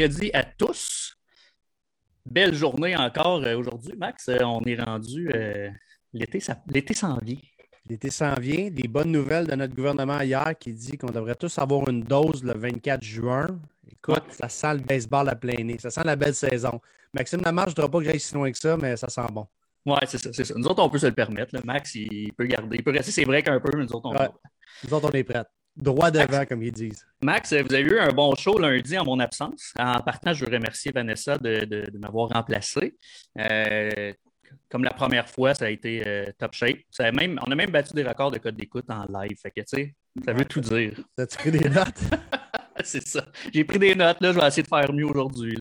mercredi à tous. Belle journée encore euh, aujourd'hui, Max. Euh, on est rendu. Euh, l'été, l'été s'en vient. L'été s'en vient. Des bonnes nouvelles de notre gouvernement hier qui dit qu'on devrait tous avoir une dose le 24 juin. Écoute, ça sent le baseball à plein nez. Ça sent la belle saison. Maxime Lamarche, je ne voudrais pas que j'aille si loin que ça, mais ça sent bon. Oui, c'est ça, c'est ça. Nous autres, on peut se le permettre. Max, il peut garder. Il peut rester ses breaks un peu, mais nous autres, on, nous autres, on est prêts. Droit devant, comme ils disent. Max, vous avez eu un bon show lundi en mon absence. En partant, je veux remercier Vanessa de, m'avoir remplacé. Euh, comme la première fois, ça a été euh, top shape. même, on a même battu des records de code d'écoute en live. Fait que, ça veut tout dire. As-tu pris des notes? c'est ça. J'ai pris des notes. Là, je vais essayer de faire mieux aujourd'hui.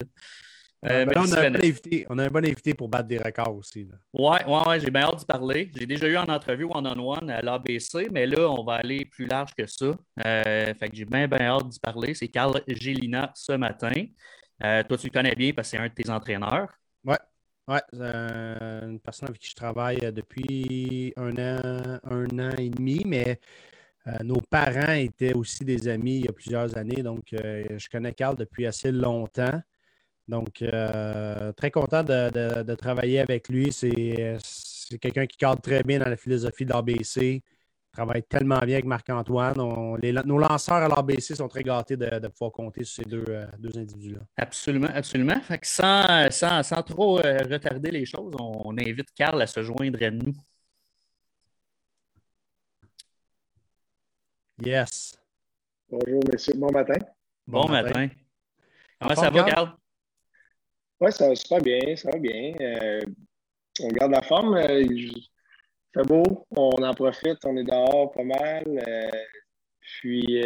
Euh, on, a un bon invité, on a un bon invité pour battre des records aussi. Oui, ouais, ouais, j'ai bien hâte d'y parler. J'ai déjà eu en entrevue one-on-one à l'ABC, mais là, on va aller plus large que ça. Euh, fait que j'ai bien, bien hâte d'y parler. C'est Carl Gélina ce matin. Euh, toi, tu le connais bien parce que c'est un de tes entraîneurs. Oui, ouais, une personne avec qui je travaille depuis un an, un an et demi, mais nos parents étaient aussi des amis il y a plusieurs années, donc je connais Carl depuis assez longtemps. Donc, euh, très content de, travailler avec lui. C'est quelqu'un qui cadre très bien dans la philosophie de l'ABC. Travaille tellement bien avec Marc-Antoine. Nos lanceurs à l'ABC sont très gâtés de, pouvoir compter sur ces deux, euh, individus-là. Absolument, absolument. Fait que sans, sans, trop euh, retarder les choses, on, invite Carl à se joindre à nous. Yes. Bonjour, messieurs. Bon matin. Bon, matin. Comment ça va, Carl? Oui, ça va bien, ça va bien. Euh, on garde la forme. Euh, fait beau, on en profite, on est dehors pas mal. Euh, puis,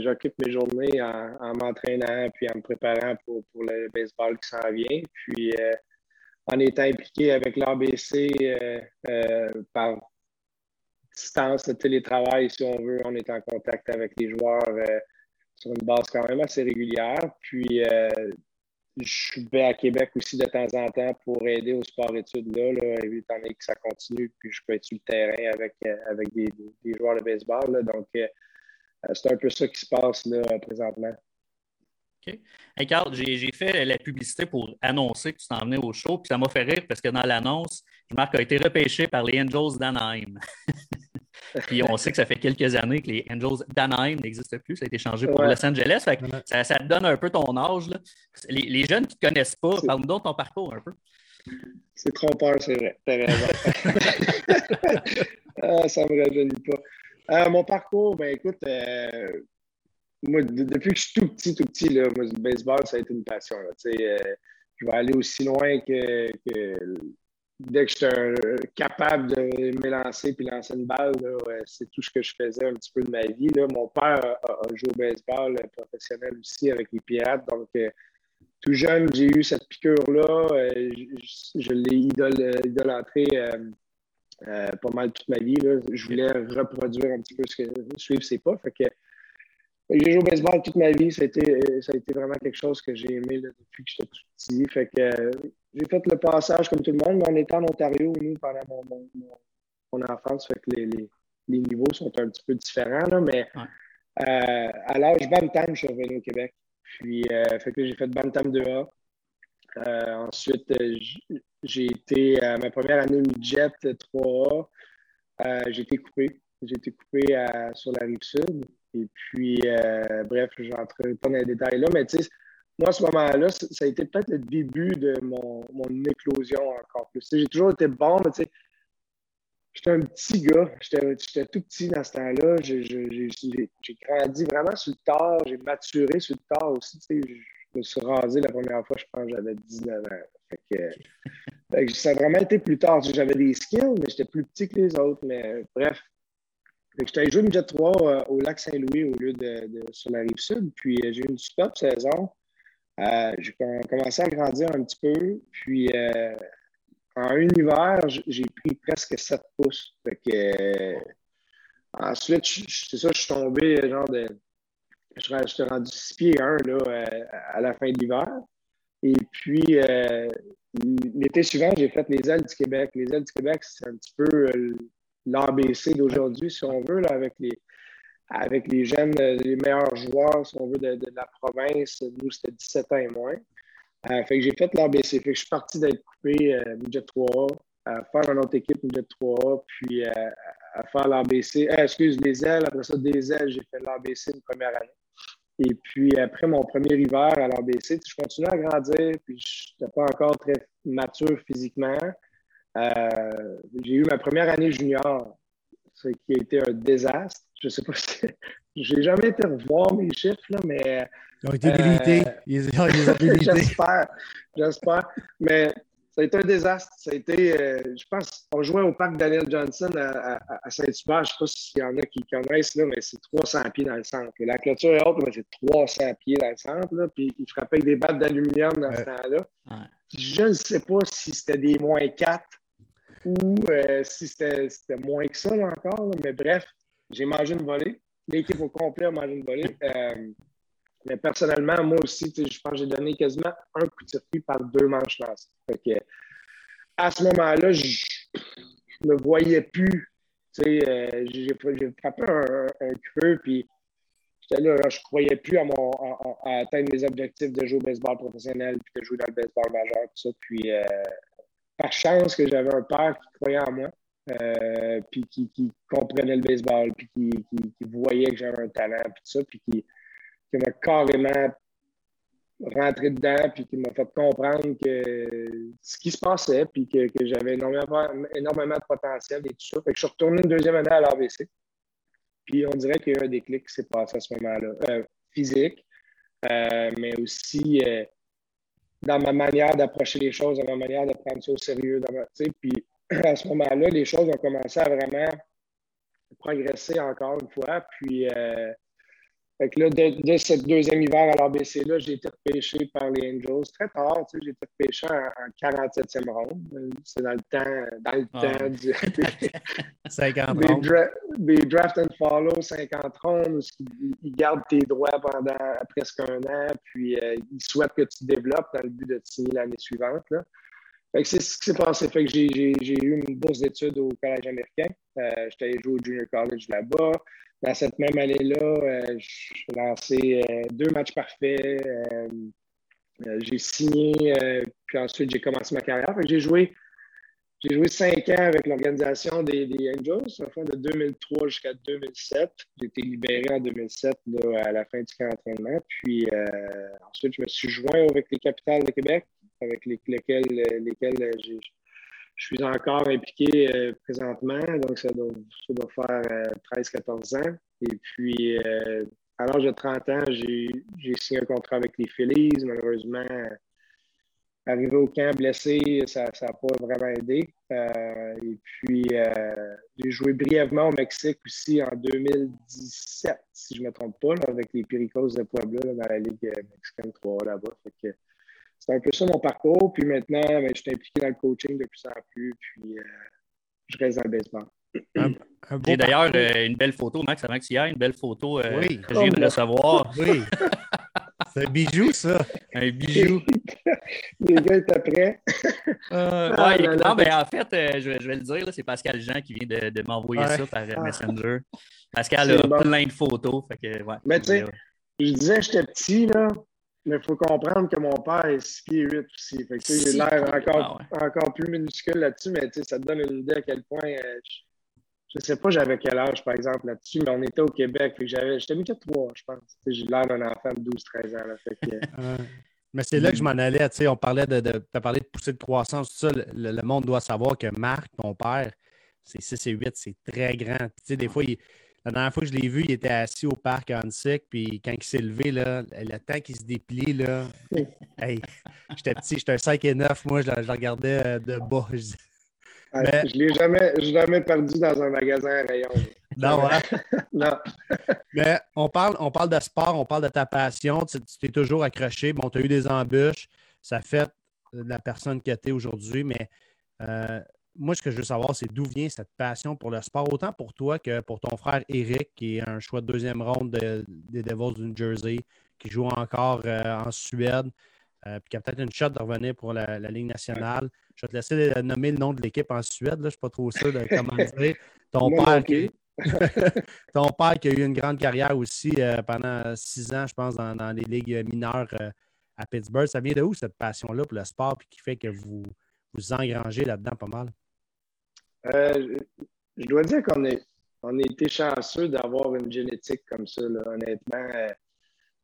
j'occupe mes journées en, m'entraînant puis en me préparant pour, le baseball qui s'en vient. Puis, en étant impliqué avec l'ABC par distance de télétravail, si on veut, on est en contact avec les joueurs sur une base quand même assez régulière. Puis, je vais à Québec aussi de temps en temps pour aider au sport-études là, là, étant donné que ça continue, puis je peux être sur le terrain avec, euh, avec des, joueurs de baseball. donc, euh, euh, c'est un peu ça qui se passe là, présentement. OK. Hey Carl, j'ai fait la publicité pour annoncer que tu t'en venais au show, puis ça m'a fait rire parce que dans l'annonce, Marc a été repêché par les Angels d'Anaheim. Puis on sait que ça fait quelques années que les Angels d'Anaheim n'existent plus. Ça a été changé pour Los Angeles. ça, te donne un peu ton âge. Les, jeunes qui ne te connaissent pas, parle-nous donc ton parcours un peu. C'est trompeur, c'est vrai. T'as raison. ah, ça ne me rajeunit pas. Euh, mon parcours, ben écoute, euh, moi, depuis que je suis tout petit, tout petit, là, moi, le baseball, ça a été une passion. Euh, je vais aller aussi loin que dès que j'étais capable de m'élancer puis lancer une balle, c'est tout ce que je faisais un petit peu de ma vie. Mon père a, joué au baseball professionnel aussi avec les Pirates. Donc, euh, tout jeune, j'ai eu cette piqûre-là. Euh, je, l'ai idolâtré euh, pas mal toute ma vie. Je voulais reproduire un petit peu ce que suivre ses pas. Fait que, j'ai joué au baseball toute ma vie. Ça a été, ça a été vraiment quelque chose que j'ai aimé depuis que j'étais tout petit. Fait que j'ai fait le passage comme tout le monde, mais on était en Ontario, nous, pendant mon, mon, mon enfance. Fait que les, les, les, niveaux sont un petit peu différents. Là, mais euh, à l'âge Bantam, je suis revenu au Québec. Puis, euh, fait que j'ai fait Bantam 2A. Euh, ensuite, j'ai été ma première année midget 3A. j'ai été coupé. J'ai été coupé sur la rive sud. Et puis, bref, je n'entrerai pas dans les détails là, mais tu sais, moi, à ce moment-là, ça a été peut-être le début de mon, mon éclosion encore plus. J'ai toujours été bon, mais tu sais, j'étais un petit gars. J'étais tout petit dans ce temps-là. J'ai grandi vraiment sur le tard. J'ai maturé sur le tard aussi. Tu sais, je me suis rasé la première fois, je pense j'avais 19 ans. Fait que, ça a vraiment été plus tard. J'avais des skills, mais j'étais plus petit que les autres. Mais bref. J'étais joué une Jet 3 euh, au lac Saint-Louis au lieu de, de, sur la rive sud. Puis euh, j'ai eu une super saison. Euh, j'ai commencé à grandir un petit peu. Puis, euh, en un hiver, j'ai pris presque 7 pouces. Euh, ensuite, c'est ça, je suis tombé, genre de. Je, suis rendu 6 pieds 1 là, à la fin de l'hiver. Et puis, l'été suivant, j'ai fait les ailes du Québec. Les ailes du Québec, c'est un petit peu l'ABC d'aujourd'hui, si on veut, avec les, avec les jeunes, les meilleurs joueurs, si on veut, de, la province. Nous, c'était 17 ans et moins. fait que j'ai fait l'ABC. Fait que je suis parti d'être coupé budget 3 à faire une autre équipe budget 3 puis à faire l'ABC. excuse, les ailes. Après ça, des ailes, j'ai fait l'ABC une première année. Et puis, après mon premier hiver à l'ABC, je continuais à grandir, puis je n'étais pas encore très mature physiquement. Euh, j'ai eu ma première année junior, ce qui a été un désastre. Je ne sais pas si. J'ai jamais été revoir mes chiffres, là, mais. Ils ont été délimités. J'espère. J'espère. Mais ça a été un désastre. Ça a été, euh, je pense, on jouait au parc Daniel Johnson à, Saint-Hubert. Je ne sais pas s'il y en a qui connaissent, là, mais c'est 300 pieds dans le centre. la clôture est haute, mais c'est 300 pieds dans le centre. Là, puis ils frappaient avec des battes d'aluminium dans ce temps-là. Je ne sais pas si c'était des moins 4 ou euh, si c'était moins que ça encore. mais bref, j'ai mangé une volée. L'équipe au complet a mangé une volée. Euh, mais personnellement, moi aussi, je pense que j'ai donné quasiment un coup de circuit par deux manches lancées. à ce moment-là, je ne me voyais plus. Euh, j'ai frappé un, creux, puis j'étais là, je ne croyais plus à, mon, à, atteindre mes objectifs de jouer au baseball professionnel, puis de jouer dans le baseball majeur, tout ça. Puis, chance que j'avais un père qui croyait en moi, euh, puis qui, comprenait le baseball, puis qui, voyait que j'avais un talent, puis tout ça, puis qui m'a carrément rentré dedans, puis qui m'a fait comprendre que ce qui se passait, puis que, j'avais énormément, énormément de potentiel et tout ça. Fait que je suis retourné une deuxième année à l'AVC. Puis on dirait qu'il y a eu un déclic qui s'est passé à ce moment-là. Euh, physique, euh, mais aussi dans ma manière d'approcher les choses, dans ma manière de prendre ça au sérieux. puis à ce moment-là, les choses ont commencé à vraiment progresser encore une fois. Puis fait que là, dès, ce deuxième hiver à l'ABC-là, j'ai été repêché par les Angels très tard. Tu sais, j'ai été repêché en, 47e ronde. C'est dans le temps, dans le ah temps du, 50 des, des, draft and follow 50 rondes, ils, gardent tes droits pendant presque un an, puis euh, ils souhaitent que tu développes dans le but de te signer l'année suivante. Là. Fait que c'est ce qui s'est passé. Fait que j'ai eu une bourse d'études au Collège américain. Euh, J'étais allé jouer au Junior College là-bas. Dans cette même année-là, euh, j'ai lancé euh, deux matchs parfaits. Euh, j'ai signé, puis ensuite j'ai commencé ma carrière. J'ai joué, j'ai joué cinq ans avec l'organisation des, Angels, de 2003 jusqu'à 2007. J'ai été libéré en 2007 à la fin du camp d'entraînement. Puis ensuite, je me suis joint avec les capitales de Québec, avec lesquels, lesquels j'ai je suis encore impliqué euh, présentement, donc ça doit, faire 13-14 euh, ans. Et puis, euh, à l'âge de 30 ans, j'ai signé un contrat avec les Phillies. Malheureusement, arrivé au camp blessé, ça n'a pas vraiment aidé. et puis, j'ai joué brièvement au Mexique aussi en 2017, si je ne me trompe pas, avec les Pericos de Puebla dans la Ligue mexicaine 3 là-bas c'est un peu ça mon parcours. Puis maintenant, ben, je suis impliqué dans le coaching de plus en plus. Puis euh, je reste dans le baseball. J'ai d'ailleurs euh, une belle photo, Max, avant que tu y ailles, une belle photo euh, que je viens de recevoir. Oui. C'est un bijou, ça. Un bijou. Les gars étaient prêts. ah, non, ben, en fait, je, vais, le dire, c'est Pascal Jean qui vient de, m'envoyer ça par Messenger. Pascal a plein de photos. Fait que, ouais, Mais tu sais, je disais j'étais petit, là. Mais il faut comprendre que mon père est 6 pieds 8 aussi. Fait que j'ai l'air encore, ah encore plus minuscule là-dessus, mais ça te donne une idée à quel point. Euh, je ne sais pas j'avais quel âge, par exemple, là-dessus, mais on était au Québec. J'étais mis que 3, je pense. J'ai l'air d'un enfant de 12-13 ans. Là, fait que, Mais c'est là que je m'en allais. On parlait de, de, as parlé de pousser de croissance, tout ça. Le, monde doit savoir que Marc, ton père, c'est 6 et 8, c'est très grand. des fois, il, la dernière fois que je l'ai vu, il était assis au parc à Hansik, puis quand il s'est levé, là, le temps qu'il se déplie, là, hey, j'étais petit, j'étais un 5 et 9, moi, je, le regardais euh, de bas. Je, ne l'ai jamais, jamais perdu dans un magasin à rayon. Non, hein? non. Mais on parle, on parle de sport, on parle de ta passion, tu t'es toujours accroché. Bon, tu as eu des embûches, ça fait la personne que tu es aujourd'hui, mais euh, moi, ce que je veux savoir, c'est d'où vient cette passion pour le sport, autant pour toi que pour ton frère Eric, qui est un choix de deuxième ronde des Devils du New Jersey, qui joue encore euh, en Suède, euh, puis qui a peut-être une shot de revenir pour la, Ligue nationale. Je vais te laisser nommer le nom de l'équipe en Suède. Je ne suis pas trop sûr de comment dire. Ton père, Ton père qui a eu une grande carrière aussi euh, pendant six ans, je pense, dans, les ligues mineures à Pittsburgh. Ça vient de où cette passion-là pour le sport et qui fait que vous vous engrangez là-dedans pas mal? Euh, je dois dire qu'on est, on a été chanceux d'avoir une génétique comme ça, honnêtement.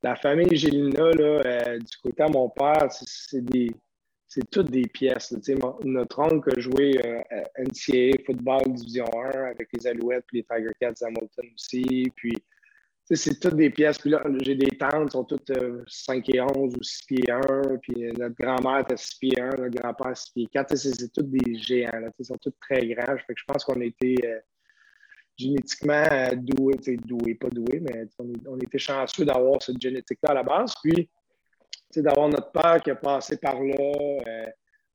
la famille Gélina, du côté de mon père, c'est des c'est toutes des pièces. notre oncle a joué euh, NCAA Football Division 1 avec les Alouettes puis les Tiger Cats Hamilton aussi. Puis, c'est toutes des pièces. Puis là, j'ai des tantes, sont toutes 5 euh, et 11 ou 6 pieds 1. Puis euh, notre grand-mère était 6 pieds 1, notre grand-père 6 pieds 4. C'est toutes des géants. Là, ils sont tous très grands. Je pense qu'on a été génétiquement doués. Doués, pas doués, mais on, était chanceux d'avoir cette génétique-là à la base. Puis, d'avoir notre père qui a passé par là, euh,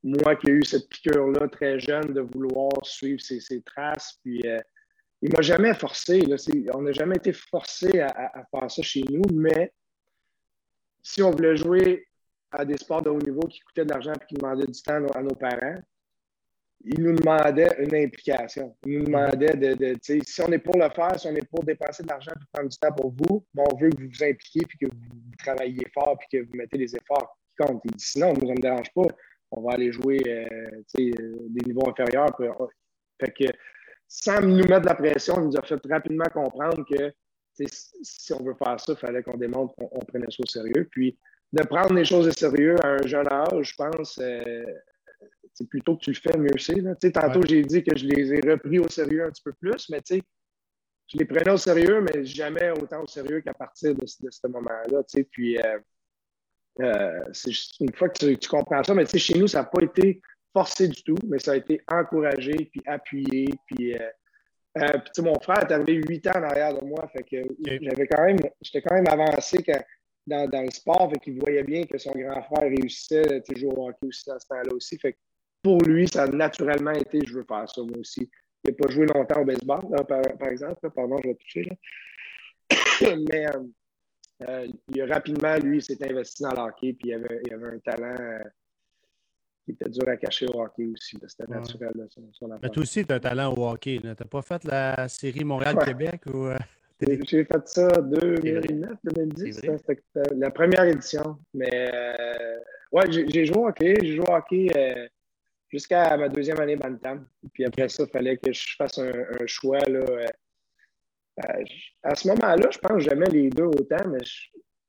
moi qui ai eu cette piqûre-là très jeune de vouloir suivre ses, traces. Euh, il m'a jamais forcé. on n'a jamais été forcé à, faire ça chez nous, mais si on voulait jouer à des sports de haut niveau qui coûtaient de l'argent et qui demandaient du temps à nos parents, il nous demandait une implication. Il nous demandait de, si on est pour le faire, si on est pour dépenser de l'argent et prendre du temps pour vous, on veut que vous vous impliquiez puis que vous travaillez fort puis que vous mettez les efforts qui comptent. Il dit sinon, moi, ça ne me dérange pas. On va aller jouer euh, euh, des niveaux inférieurs. Euh, fait que sans nous mettre de la pression, il nous a fait rapidement comprendre que si on veut faire ça, il fallait qu'on démontre qu'on prenait ça au sérieux. Puis de prendre les choses au sérieux à un jeune âge, je pense, c'est plutôt que tu le fais, mieux c'est. Tantôt, j'ai dit que je les ai repris au sérieux un petit peu plus, mais je les prenais au sérieux, mais jamais autant au sérieux qu'à partir de, ce moment-là. Puis, euh, euh, une fois que tu, comprends ça, mais chez nous, ça n'a pas été forcé du tout, mais ça a été encouragé, puis appuyé. Puis, euh, mon frère est arrivé huit ans en arrière de moi, fait que j'avais quand même, j'étais quand même avancé dans, le sport, fait qu'il voyait bien que son grand frère réussissait, toujours au hockey aussi dans ce temps-là aussi. Fait pour lui, ça a naturellement été je veux faire ça moi aussi. Il n'a pas joué longtemps au baseball, par, exemple. Pardon, je vais toucher. Mais euh, euh, il a rapidement, lui, s'est investi dans le hockey, puis il avait, il avait un talent euh, qui était dur à cacher au hockey aussi. C'était naturel. Mais toi aussi, tu as un talent au hockey. Tu n'as pas fait la série Montréal-Québec ou. J'ai fait ça en 2009, 2010. C'était la première édition. Mais ouais, j'ai joué au hockey. J'ai joué au hockey jusqu'à ma deuxième année Bantam. Puis après ça, il fallait que je fasse un, choix. Là, euh, euh, à ce moment-là, je pense que j'aimais les deux autant, mais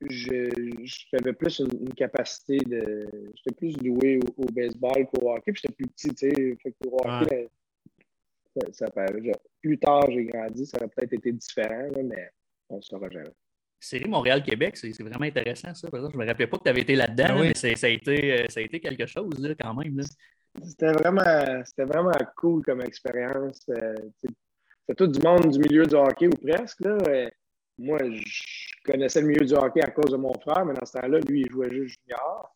j'avais plus une, capacité de. J'étais plus doué au, baseball qu'au hockey, puis j'étais plus petit, tu sais. Fait que au hockey, ça, plus tard, j'ai grandi, ça aurait peut-être été différent, mais on ne saura jamais. Série Montréal-Québec, c'est vraiment intéressant, ça. Par exemple, je ne me rappelais pas que tu avais été là-dedans, ah mais ça a, été, euh, ça a été quelque chose là, quand même. Là. C'était vraiment, vraiment cool comme expérience. Euh, c'est tout du monde du milieu du hockey ou presque. Là. Moi, je connaissais le milieu du hockey à cause de mon frère, mais dans ce temps-là, lui, il jouait juste junior.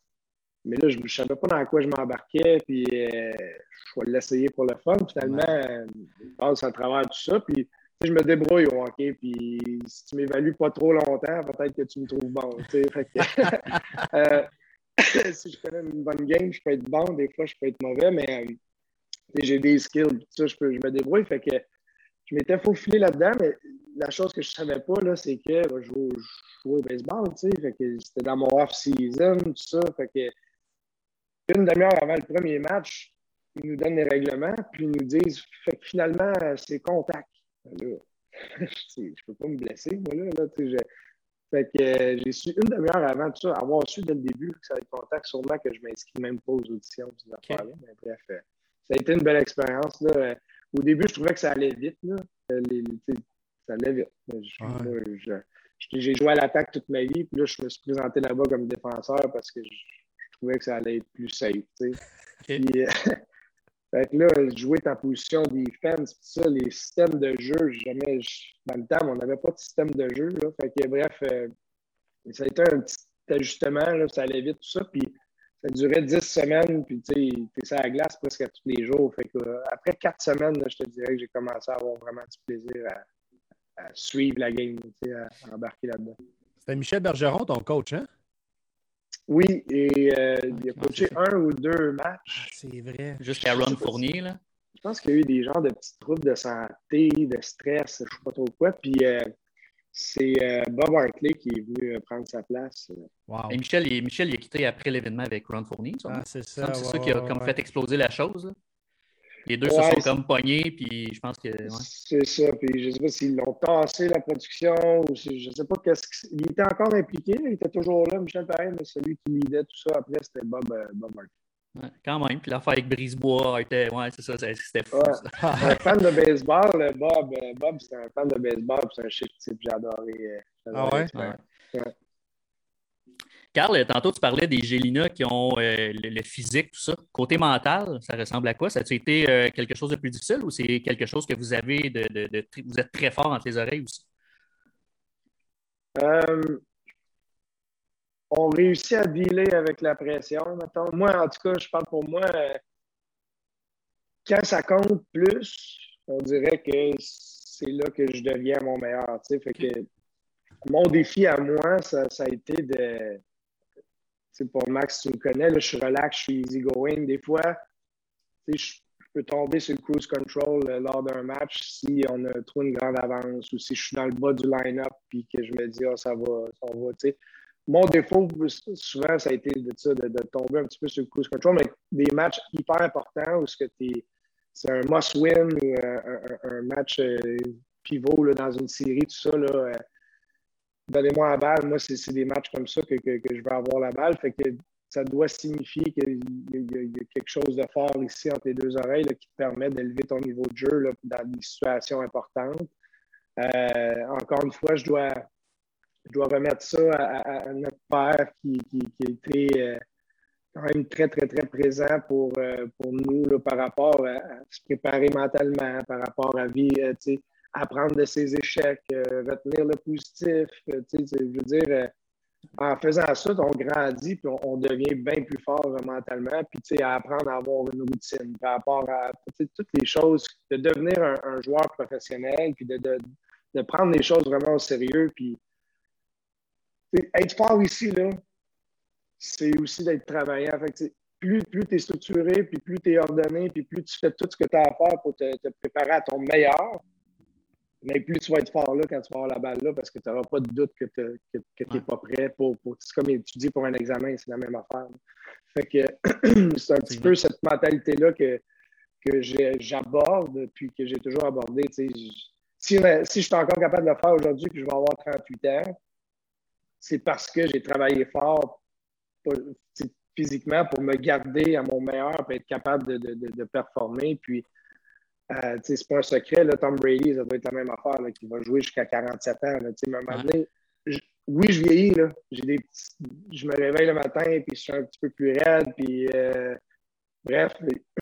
Mais là, je ne savais pas dans quoi je m'embarquais, puis euh, je vais l'essayer pour le fun. Finalement, je passe à travers tout ça, puis je me débrouille au hockey, puis si tu m'évalues pas trop longtemps, peut-être que tu me trouves bon. Fait que, si je connais une bonne game, je peux être bon, des fois je peux être mauvais, mais euh, j'ai des skills, ça, je, peux, je me débrouille. Fait que je m'étais faufilé là-dedans, mais la chose que je ne savais pas, c'est que je jouais, au baseball, fait que c'était dans mon off-season, tout ça. Fait que une demi-heure avant le premier match, ils nous donnent les règlements, puis ils nous disent fait que finalement, c'est contact. je ne peux pas me blesser, moi, là. là fait que euh, j'ai su une demi-heure avant tout ça, avoir su dès le début que ça allait être contact, sûrement que je m'inscris même pas aux auditions, ces affaires-là. Mais bref, euh, ça a été une belle expérience. Là. Euh, au début, je trouvais que ça allait vite. Là. ça allait vite. j'ai joué à l'attaque toute ma vie, puis là, je me suis présenté là-bas comme défenseur parce que je, trouvais que ça allait être plus safe. Puis, Fait que là, jouer ta position defense, ça, les systèmes de jeu, jamais, dans le temps, on n'avait pas de système de jeu. Là. Fait que bref, euh, ça a été un petit ajustement, là, ça allait vite, tout ça. Puis ça durait dix semaines, puis tu sais, es sur la glace presque tous les jours. Fait que, euh, après quatre semaines, je te dirais que j'ai commencé à avoir vraiment du plaisir à, suivre la game, à, à embarquer là-dedans. C'était Michel Bergeron, ton coach, hein? Oui, et euh, il a coaché un ou deux matchs. Ah, c'est vrai. Jusqu'à Ron Fournier, là. je pense qu'il y a eu des genres de petits troubles de santé, de stress, je ne sais pas trop quoi. Puis euh, c'est euh, Bob Hartley qui est venu euh, prendre sa place. Et Michel, il, Michel, il a quitté après l'événement avec Ron Fournier. Ah, c'est ça. C'est ça qui a comme fait exploser la chose. Les deux se sont comme pognés, puis je pense que. C'est ça. Puis je ne sais pas s'ils l'ont tassé la production ou si, je ne sais pas qu'est-ce qu'il était encore impliqué. il était toujours là, Michel Pareil, mais celui qui lidait tout ça après, c'était Bob, Bob Quand même. Puis l'affaire avec Brisebois était. Ouais, c'est ça, c'était fou. un fan de baseball, Bob, euh, Bob c'est un fan de baseball, c'est un chic type, j'ai adoré. Euh, ah ouais? ouais. Carl, tantôt tu parlais des Gélina qui ont euh, le, physique, tout ça. Côté mental, ça ressemble à quoi? Ça a-tu été quelque chose de plus difficile ou c'est quelque chose que vous avez de, de, de, Vous êtes très fort entre les oreilles aussi? On réussit à dealer avec la pression, Moi, en tout cas, je parle pour moi, euh, quand ça compte plus, on dirait que c'est là que je deviens mon meilleur. Fait que mon défi à moi, ça, a été de. Pour Max, tu me connais, je suis relax, je suis easy going. Des fois, je peux tomber sur le cruise control euh, lors d'un match si on a trop une grande avance ou si je suis dans le bas du line-up et que je me dis, oh, ça va, ça va mon défaut, souvent, ça a été de, de, tomber un petit peu sur le cruise control, mais des matchs hyper importants où c'est un must-win ou un, match euh, pivot là, dans une série, tout ça. Euh, donnez-moi la balle. Moi, c'est des matchs comme ça que, je veux avoir la balle. Fait que ça doit signifier qu'il y, a quelque chose de fort ici entre les deux oreilles qui te permet d'élever ton niveau de jeu dans des situations importantes. Euh, encore une fois, je dois je dois remettre ça à, notre père qui, qui, a été euh, quand même très, très, très présent pour, euh, pour nous par rapport à, se préparer mentalement, par rapport à vie, euh, apprendre de ses échecs, retenir le positif. je veux dire, en faisant ça, on grandit puis on, devient bien plus fort mentalement, puis à apprendre à avoir une routine par rapport à toutes les choses, de devenir un, joueur professionnel, puis de, de, de, prendre les choses vraiment au sérieux, puis être fort ici, là, c'est aussi d'être travaillant. plus, plus tu es structuré, puis plus tu es ordonné, puis plus tu fais tout ce que tu as à faire pour te, préparer à ton meilleur, mais plus tu vas être fort là quand tu vas avoir la balle là, parce que tu n'auras pas de doute que tu n'es pas prêt pour, pour c'est comme étudier pour un examen, c'est la même affaire. Fait que c'est un petit peu cette mentalité-là que, que j'aborde, puis que j'ai toujours abordé. Si, si je suis encore capable de le faire aujourd'hui, puis je vais avoir 38 ans, c'est parce que j'ai travaillé fort physiquement pour me garder à mon meilleur et être capable de, performer. Puis, euh, c'est pas un secret, là, Tom Brady, ça doit être la même affaire, qui va jouer jusqu'à 47 ans. oui, je vieillis, là. Des je me réveille le matin puis je suis un petit peu plus raide. Puis, euh, bref,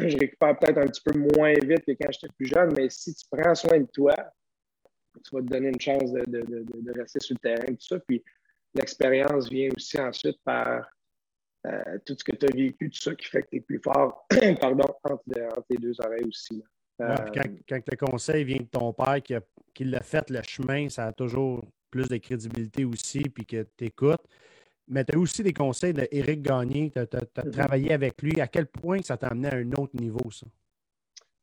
je récupère peut-être un petit peu moins vite que quand j'étais plus jeune, mais si tu prends soin de toi, tu vas te donner une chance de, rester sur le terrain, tout ça. Puis, l'expérience vient aussi ensuite par euh, tout ce que tu as vécu, tout ça qui fait que tu es plus fort pardon, entre, tes deux oreilles aussi. Euh, quand, quand, le conseil vient de ton père qui, a, l'a fait le chemin, ça a toujours plus de crédibilité aussi, puis que tu écoutes. Mais tu as aussi des conseils d'Éric Gagné, tu as, mm-hmm. travaillé avec lui. À quel point ça t'a amené à un autre niveau, ça?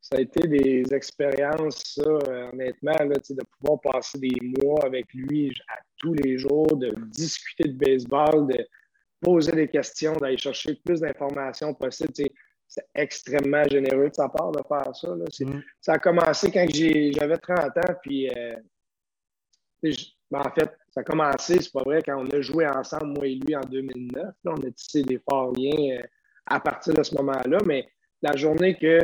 Ça a été des expériences, ça, euh, honnêtement, là, de pouvoir passer des mois avec lui à tous les jours, de discuter de baseball, de poser des questions, d'aller chercher le plus d'informations possible. C'est extrêmement généreux de sa part de faire ça. Mm. Ça a commencé quand j'avais 30 ans, puis euh, ben, en fait, ça a commencé, c'est pas vrai, quand on a joué ensemble, moi et lui, en 2009. on a tissé des forts liens euh, à partir de ce moment-là, mais la journée que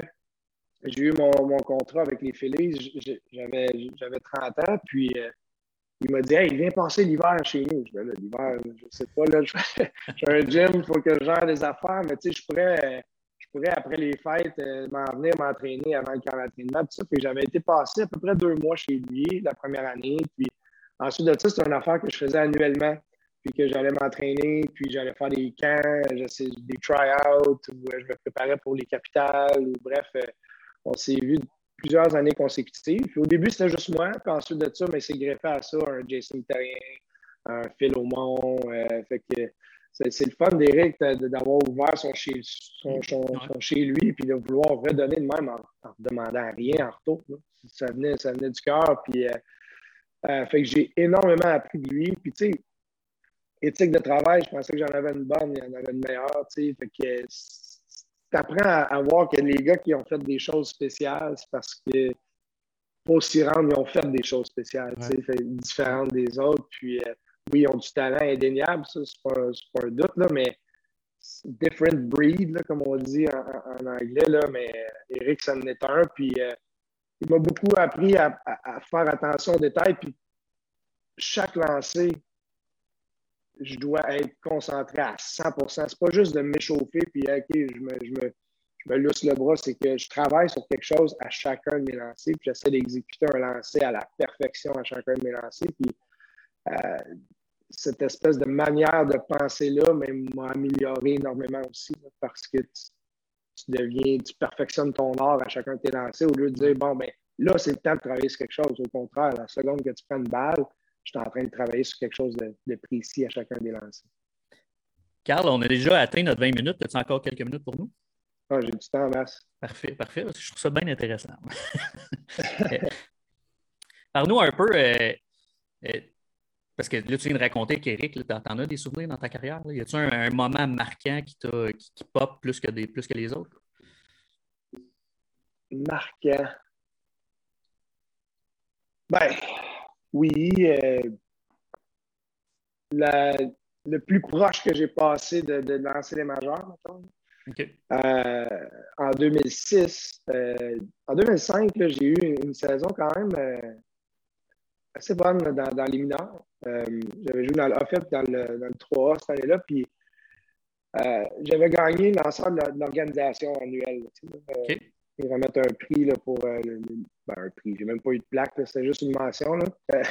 j'ai eu mon, contrat avec les Phillies, j'avais 30 ans, puis euh, il m'a dit Hey, viens passer l'hiver chez nous. Je dis l'hiver, je sais pas, là, j'ai un gym, il faut que je gère des affaires, mais tu sais, je pourrais, je pourrais, après les fêtes, euh, m'en venir m'entraîner avant le camp d'entraînement. Puis j'avais été passé à peu près deux mois chez lui la première année. Puis ensuite de ça, c'était une affaire que je faisais annuellement. Puis que j'allais m'entraîner, puis j'allais faire des camps, des try-outs, où je me préparais pour les capitales, ou bref. On s'est vu plusieurs années consécutives. au début, c'était juste moi. Puis ensuite de ça, mais c'est greffé à ça un Jason Terrien, un Phil Aumont. Euh, fait que c'est le fun d'Éric d'avoir ouvert son chez, son, chez lui puis de vouloir redonner de même en, en demandant rien en retour. Ça venait, ça venait du cœur. Puis, euh, euh, fait que j'ai énormément appris de lui. Puis, tu sais, éthique de travail, je pensais que j'en avais une bonne, il y en avait une meilleure. Tu sais, fait que tu apprends à, voir que les gars qui ont fait des choses spéciales, c'est parce que pour s'y rendre, ils ont fait des choses spéciales, tu sais, différentes des autres. Puis, euh, oui, ils ont du talent indéniable, ça, c'est pas, pas, un doute, là, mais different breed, là, comme on dit en, anglais, là, mais Eric, ça en est un. Puis, euh, il m'a beaucoup appris à, faire attention aux détails. Puis, chaque lancé, je dois être concentré à 100% C'est pas juste de m'échauffer puis, OK, je me, je me, je me lousse le bras, c'est que je travaille sur quelque chose à chacun de mes lancers, puis j'essaie d'exécuter un lancer à la perfection à chacun de mes lancers. Puis, euh, cette espèce de manière de penser-là m'a amélioré énormément aussi parce que tu, deviens, tu perfectionnes ton art à chacun de tes lancers au lieu de dire bon, ben là, c'est le temps de travailler sur quelque chose. Au contraire, la seconde que tu prends une balle, je suis en train de travailler sur quelque chose de, précis à chacun des lancers. Carl, on a déjà atteint notre 20 minutes. As-tu encore quelques minutes pour nous? Ah, j'ai du temps, masse. Parfait, parfait. Je trouve ça bien intéressant. Parle-nous un peu. Euh, euh, parce que là, tu viens de raconter qu'Éric, tu en as des souvenirs dans ta carrière? Y a-tu un, moment marquant qui, qui, qui, pop plus que, des, plus que les autres? Marquant. Ben, oui. Euh, le plus proche que j'ai passé de, de, lancer les majeurs, euh, en 2006. Euh, en 2005, j'ai eu une, saison quand même assez bonne dans, les mineurs. j'avais joué dans l'OFEP dans le, dans le 3A cette année-là, puis j'avais gagné l'ensemble de l'organisation annuelle. Ils remettent un prix là, pour euh, ben, un prix. J'ai même pas eu de plaque, c'est juste une mention. Là.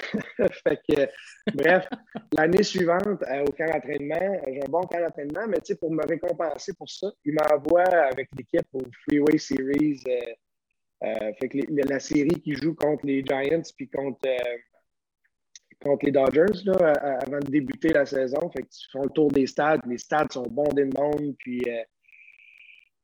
fait que, bref, l'année suivante, euh, au camp d'entraînement, j'ai un bon camp d'entraînement, mais pour me récompenser pour ça, ils m'envoient avec l'équipe au Freeway Series. Euh, fait que la série qui joue contre les Giants puis contre, contre les Dodgers là, avant de débuter la saison. Fait que tu font le tour des stades, les stades sont bondés de monde, puis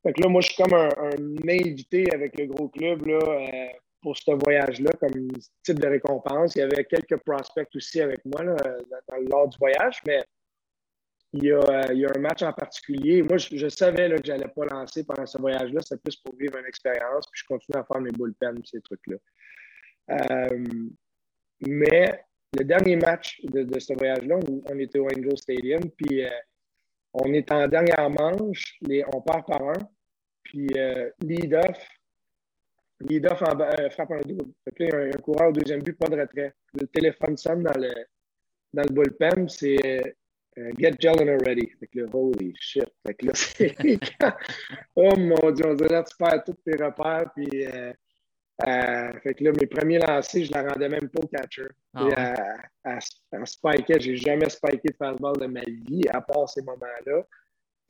fait que là, moi, je suis comme un, invité avec le gros club là, euh, pour ce voyage-là, comme type de récompense. Il y avait quelques prospects aussi avec moi là, lors du voyage, mais il y, a, euh, il y, a, un match en particulier. Moi, je, savais là, que je n'allais pas lancer pendant ce voyage-là. C'était plus pour vivre une expérience. Puis je continue à faire mes bullpens, ces trucs-là. Euh, mais le dernier match de, ce voyage-là, on, était au Angel Stadium. Puis on est en dernière manche. Les, on part par un. Puis euh, lead-off, lead-off euh, frappe un double. un, coureur au deuxième but, pas de retrait. Le téléphone sonne dans le, dans le bullpen, c'est euh, Get Jelena ready. Fait que holy shit. Fait que là, c'est oh mon Dieu, on dirait que tu perds tous tes repères. Puis, euh, fait que là, mes premiers lancers, je la rendais même pas au catcher. À, à, spiker, j'ai jamais spiké de fastball de ma vie, à part ces moments-là.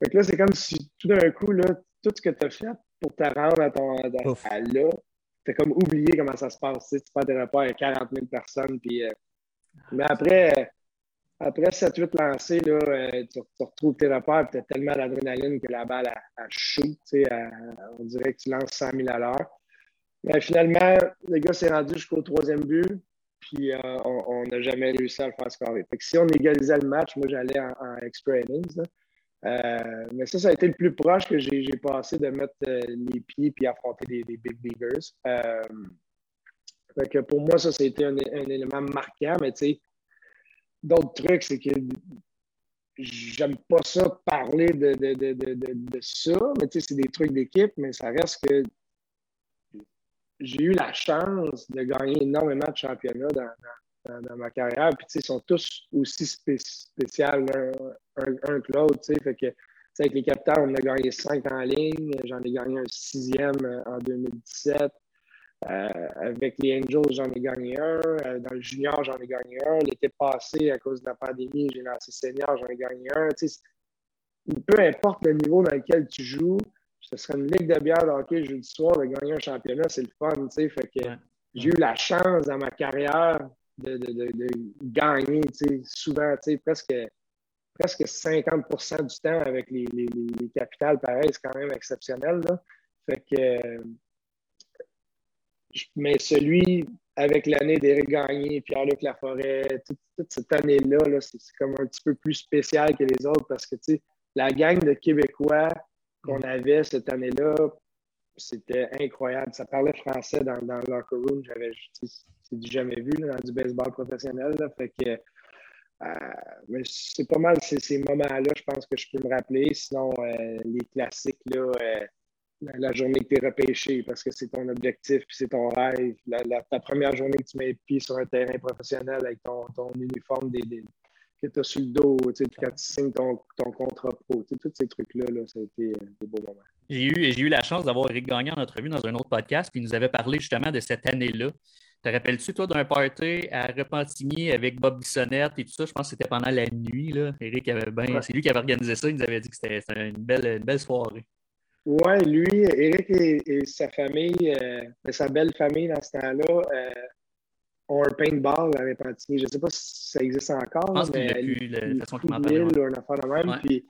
Fait que là, c'est comme si tout d'un coup, là, tout ce que tu as fait pour te rendre à ton à, là, tu as comme oublié comment ça se passe. Tu, sais, tu fais des repas avec 40 000 personnes. Puis, euh, mais après, après 7-8 lancés, là, euh, tu, retrouves tes repères tu as tellement d'adrénaline que la balle, a shoot. Tu sais, on dirait que tu lances 100 000 à l'heure. Mais finalement, le gars s'est rendu jusqu'au troisième but, puis euh, on n'a jamais réussi à le faire scorer. Fait que si on égalisait le match, moi j'allais en, en extra innings. Euh, mais ça, ça a été le plus proche que j'ai passé de mettre euh, les pieds et affronter des, big leaguers. Euh, pour moi, ça, c'était un, un, élément marquant, mais tu sais, d'autres trucs, c'est que j'aime pas ça parler de, de, de, de ça, mais tu sais, c'est des trucs d'équipe, mais ça reste que j'ai eu la chance de gagner énormément de championnats dans, ma carrière. Puis, ils sont tous aussi spéciaux un, que l'autre. Fait que, avec les capitales, on a gagné cinq en ligne. J'en ai gagné un sixième euh, en 2017. Euh, avec les Angels, j'en ai gagné un. Euh, dans le junior, j'en ai gagné un. L'été passé, à cause de la pandémie, j'ai lancé senior, j'en ai gagné un. peu importe le niveau dans lequel tu joues, ce serait une ligue de bière de hockey jeudi soir de gagner un championnat, c'est le fun. Fait que j'ai eu la chance dans ma carrière de, de, de, gagner, souvent, presque presque 50% du temps avec les, capitales, pareil, c'est quand même exceptionnel. Fait que, mais celui avec l'année d'Éric Gagné, Pierre-Luc Laforêt, toute, toute cette année-là, -là, c'est comme un petit peu plus spécial que les autres parce que la gang de Québécois qu'on avait cette année-là, c'était incroyable. Ça parlait français dans, dans le locker room. J'avais du jamais vu dans du baseball professionnel. Fait que euh, c'est pas mal ces, moments-là, je pense que je peux me rappeler. Sinon, euh, les classiques, là, euh, la, journée que tu es repêché parce que c'est ton objectif puis c'est ton rêve. La, ta première journée que tu mets le pied sur un terrain professionnel avec ton, ton uniforme des, que tu as sur le dos, quand tu signes ton, ton contrat pro. Tous ces trucs-là, là, ça a été des beaux moments. J'ai eu, eu la chance d'avoir Eric Gagnon en entrevue dans un autre podcast, puis il nous avait parlé justement de cette année-là. Te rappelles-tu, toi, d'un party à Repentigny avec Bob Bissonnette et tout ça? Je pense que c'était pendant la nuit. Là. Eric avait ben, C'est lui qui avait organisé ça. Il nous avait dit que c'était une belle, une belle soirée. Oui, lui, Eric et, sa famille, euh, sa belle famille dans ce temps-là, euh, ont un paintball à Repentigny. Je ne sais pas si ça existe encore. Je pense qu'il n'y a plus la façon qu'il m'en parle. Puis,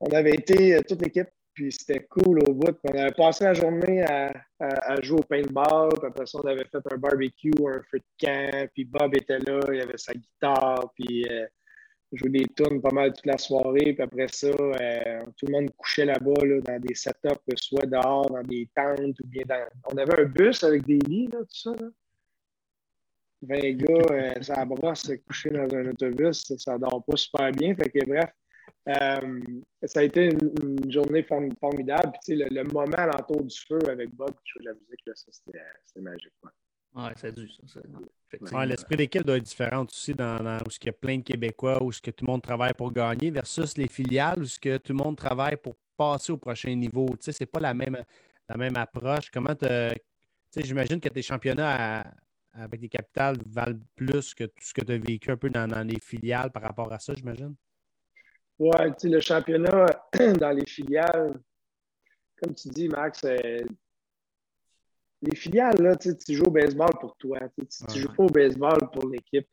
on avait été, euh, toute l'équipe, puis c'était cool au bout. On avait passé la journée à, à, jouer au paintball. Puis après ça, on avait fait un barbecue, un feu de camp. Puis Bob était là, il avait sa guitare. Puis jouer des tunes pas mal toute la soirée. Puis après ça, euh, tout le monde couchait là-bas là, dans des setups, soit dehors, dans des tentes ou bien dans. On avait un bus avec des lits, là, tout ça. Là. 20 gars, euh, ça brosse coucher dans un autobus, ça, ne dort pas super bien. Fait que bref, euh, ça a été une, journée formidable. Puis, le, le moment à l'entour du feu avec Bob qui joue de la musique, là, ça, c'était magique. Oui, c'est dû, ça. L'esprit d'équipe doit être différent aussi dans, où il y a plein de Québécois, où ce que tout le monde travaille pour gagner, versus les filiales, où ce que tout le monde travaille pour passer au prochain niveau. Tu sais, c'est pas la même, la même approche. Comment tu sais, j'imagine que tes championnats avec des capitales valent plus que tout ce que tu as vécu un peu dans, dans, les filiales par rapport à ça, j'imagine? Oui, tu sais, le championnat dans les filiales, comme tu dis, Max, euh, les filiales, là, tu, joues au baseball pour toi. Tu ne joues pas au baseball pour l'équipe.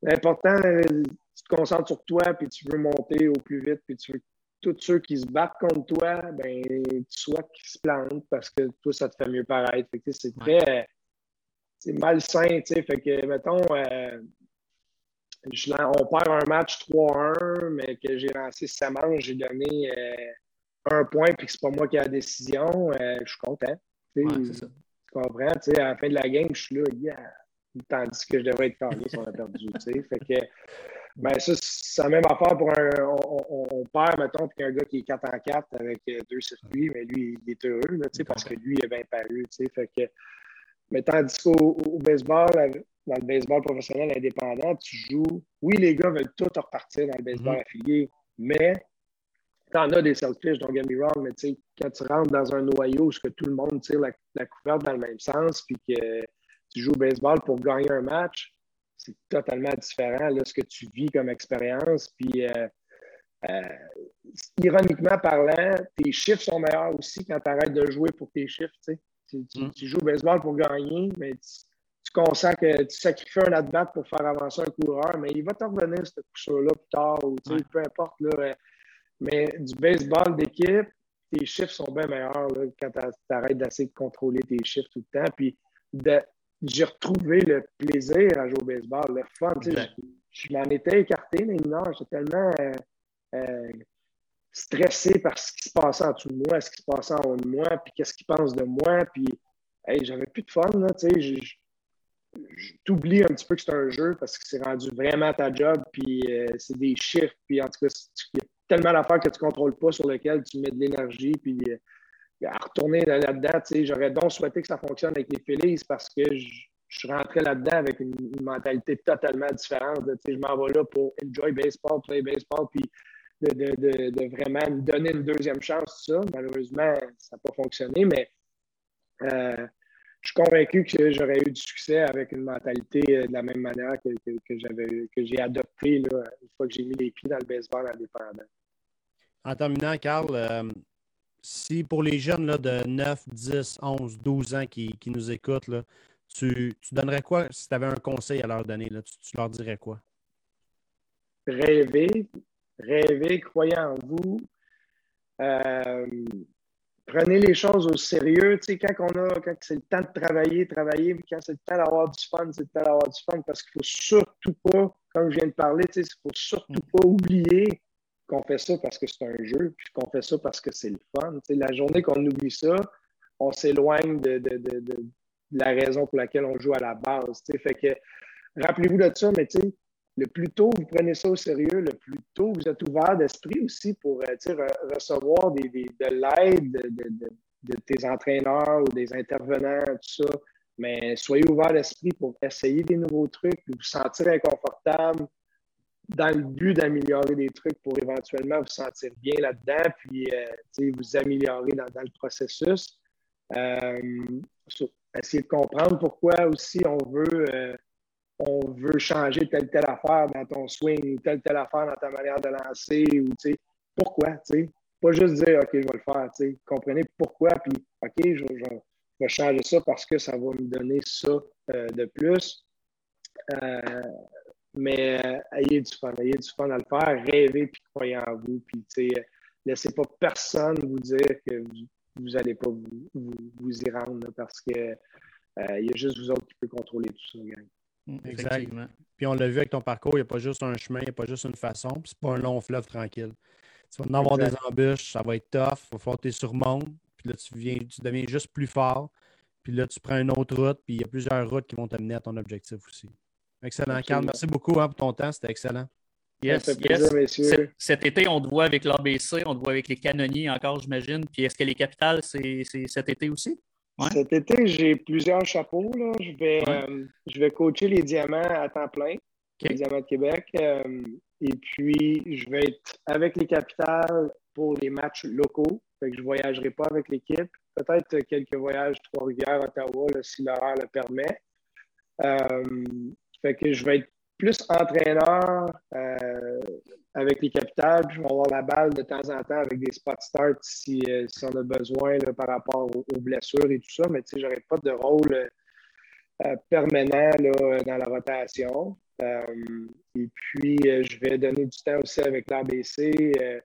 L'important, tu te concentres sur toi, puis tu veux monter au plus vite, puis tu veux tous ceux qui se battent contre toi, ben, tu souhaites qu'ils se plantent parce que toi, ça te fait mieux paraître. c'est très c'est malsain. Fait que, mettons, euh, on perd un match 3-1, mais que j'ai lancé sa manche, j'ai donné euh, un point, puis que c'est pas moi qui ai la décision, euh, je suis content. Tu comprends? à la fin de la game, je suis là, yeah. Tandis que je devrais être calé si on a perdu. Fait que, ben, ça, c'est la même affaire pour un. On, perd, mettons, puis un gars qui est 4 en 4 avec euh, deux circuits, mais lui, il est heureux, là, parce que lui, il est bien paru. Fait que, mais tandis qu'au au baseball, dans le baseball professionnel indépendant, tu joues. Oui, les gars veulent tout repartir dans le baseball mm-hmm. affilié, mais en as des selfish, don't get me wrong, mais quand tu rentres dans un noyau où tout le monde tire la, couverte dans le même sens, puis que tu joues au baseball pour gagner un match, c'est totalement différent là, ce que tu vis comme expérience. Puis, euh, euh, ironiquement parlant, tes chiffres sont meilleurs aussi quand tu arrêtes de jouer pour tes chiffres. Mm. Tu, joues au baseball pour gagner, mais tu, consens que tu sacrifies un at-bat pour faire avancer un coureur, mais il va t'en revenir ce coup là plus tard, ou peu importe. Là, mais du baseball d'équipe, tes chiffres sont bien meilleurs quand tu arrêtes d'essayer de contrôler tes chiffres tout le temps. Puis j'ai retrouvé le plaisir à jouer au baseball, le fun. Je, m'en étais écarté, mais non, j'étais tellement euh, euh, stressé par ce qui se passait en dessous de moi, ce qui se passait en haut de moi, puis qu'est-ce qu'ils pensent de moi. Puis j'avais plus de fun. Là, t'oublies un petit peu que c'est un jeu parce que c'est rendu vraiment ta job, puis euh, c'est des chiffres, puis en tout cas, tellement d'affaires que tu ne contrôles pas sur lesquelles tu mets de l'énergie. Puis euh, à retourner là-dedans, j'aurais donc souhaité que ça fonctionne avec les Phillies parce que je, suis rentré là-dedans avec une, mentalité totalement différente. je m'en vais là pour enjoy baseball, play baseball, puis de, vraiment me donner une deuxième chance, ça. Malheureusement, ça n'a pas fonctionné, mais euh, je suis convaincu que j'aurais eu du succès avec une mentalité euh, de la même manière que, que, que j'ai adopté une fois que j'ai mis les pieds dans le baseball indépendant. En terminant, Carl, euh, si pour les jeunes là, de 9, 10, 11, 12 ans qui, nous écoutent, là, tu, donnerais quoi si tu avais un conseil à leur donner? Là, tu, leur dirais quoi? rêvez, rêvez, croyez en vous. Euh, prenez les choses au sérieux. Tu sais, quand, on a, quand c'est le temps de travailler, travailler, quand c'est le temps d'avoir du fun, c'est le temps d'avoir du fun parce qu'il faut surtout pas, comme je viens de parler, tu sais, il faut surtout pas oublier qu'on fait ça parce que c'est un jeu, puis qu'on fait ça parce que c'est le fun. Tu sais, la journée qu'on oublie ça, on s'éloigne de, de, de, de, la raison pour laquelle on joue à la base. Fait que rappelez-vous de ça, mais tu sais, le plus tôt vous prenez ça au sérieux, le plus tôt vous êtes ouvert d'esprit aussi pour euh, recevoir de l'aide de, tes entraîneurs ou des intervenants, tout ça. Mais soyez ouvert d'esprit pour essayer des nouveaux trucs, vous sentir inconfortable dans le but d'améliorer des trucs pour éventuellement vous sentir bien là-dedans, puis euh, vous améliorer dans, le processus. Euh, essayer de comprendre pourquoi aussi on veut on veut changer telle telle affaire dans ton swing ou telle telle affaire dans ta manière de lancer ou tu sais, pourquoi, tu sais? Pas juste dire OK, je vais le faire, tu sais. Comprenez pourquoi, puis OK, je, vais changer ça parce que ça va me donner ça euh, de plus. Euh, mais euh, ayez du fun, ayez du fun à le faire, rêvez puis croyez en vous, puis tu sais, laissez pas personne vous dire que vous n'allez pas vous, vous, y rendre parce que il y a juste vous autres qui pouvez contrôler tout ça, gang. Mm, Exactement. Puis on l'a vu avec ton parcours, il n'y a pas juste un chemin, il n'y a pas juste une façon, puis c'est pas un long fleuve tranquille. Tu vas en avoir des embûches, ça va être tough, il va falloir que tu surmontes, puis là tu, viens, tu deviens juste plus fort, puis là tu prends une autre route, puis il y a plusieurs routes qui vont t'amener à ton objectif aussi. Excellent, Carl. Merci beaucoup hein, pour ton temps, c'était excellent. Yes, yes. Cet, été, on te voit avec l'ABC, on te voit avec les canonniers encore, j'imagine. Puis est-ce que les capitales, c'est cet été aussi? Cet été, j'ai plusieurs chapeaux. Là. Je, vais, euh, je vais coacher les diamants à temps plein, les diamants de Québec. Euh, et puis, je vais être avec les capitales pour les matchs locaux. Fait que je ne voyagerai pas avec l'équipe. Peut-être quelques voyages Trois-Rivières, Ottawa, si l'horaire le permet. Euh, fait que je vais être plus entraîneur avec les capitales. je vais avoir la balle de temps en temps avec des spot starts si, euh, si on a besoin par rapport aux, blessures et tout ça. Mais tu sais, n'aurai pas de rôle euh, permanent là, dans la rotation. et puis, je vais donner du temps aussi avec l'ABC euh,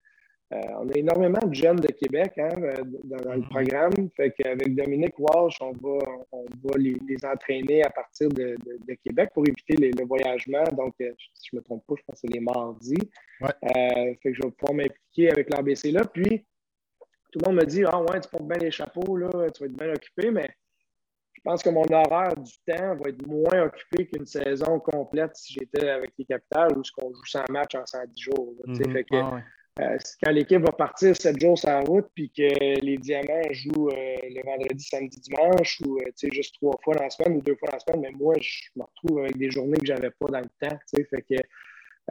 on a énormément de jeunes de Québec hein, euh, dans, le mm-hmm. programme. Fait qu'avec Dominique Walsh, on va, on va les, entraîner à partir de, Québec pour éviter le voyagement. Donc, euh, si je ne me trompe pas, je pense que c'est les mardis. fait que je vais pouvoir m'impliquer avec l'ABC là. Puis, tout le monde me dit Ah ouais, tu portes bien les chapeaux, là, tu vas être bien occupé, mais je pense que mon horaire du temps va être moins occupé qu'une saison complète si j'étais avec les capitales ou ce qu'on joue 100 matchs en 110 jours. Mm-hmm. fait que, ah euh, quand l'équipe va partir sept jours sur la route, puis que les Diamants jouent euh, le vendredi, samedi, dimanche, ou euh, juste trois fois dans la semaine ou deux fois dans la semaine, mais moi, je me retrouve avec des journées que je n'avais pas dans le temps. Fait que,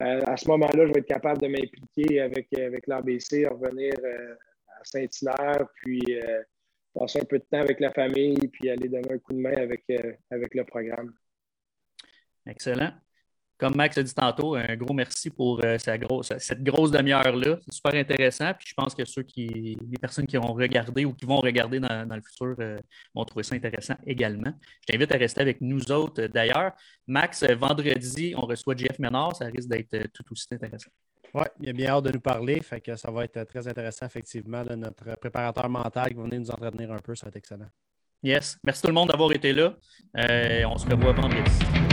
à ce moment-là, je vais être capable de m'impliquer avec, avec l'ABC, revenir à Saint-Hilaire, puis passer un peu de temps avec la famille, puis aller donner un coup de main avec, avec le programme. Excellent comme Max a dit tantôt, un gros merci pour euh, cette grosse demi-heure-là. C'est super intéressant. Puis je pense que ceux qui, les personnes qui ont regardé ou qui vont regarder dans, le futur euh, vont trouver ça intéressant également. Je t'invite à rester avec nous autres d'ailleurs. Max, vendredi, on reçoit Jeff Ménard. Ça risque d'être euh, tout aussi intéressant. Oui, il a bien hâte de nous parler. Fait que ça va être très intéressant, effectivement. notre préparateur mental qui va venir nous entretenir un peu, ça va être excellent. Yes. Merci tout le monde d'avoir été là. on se revoit vendredi.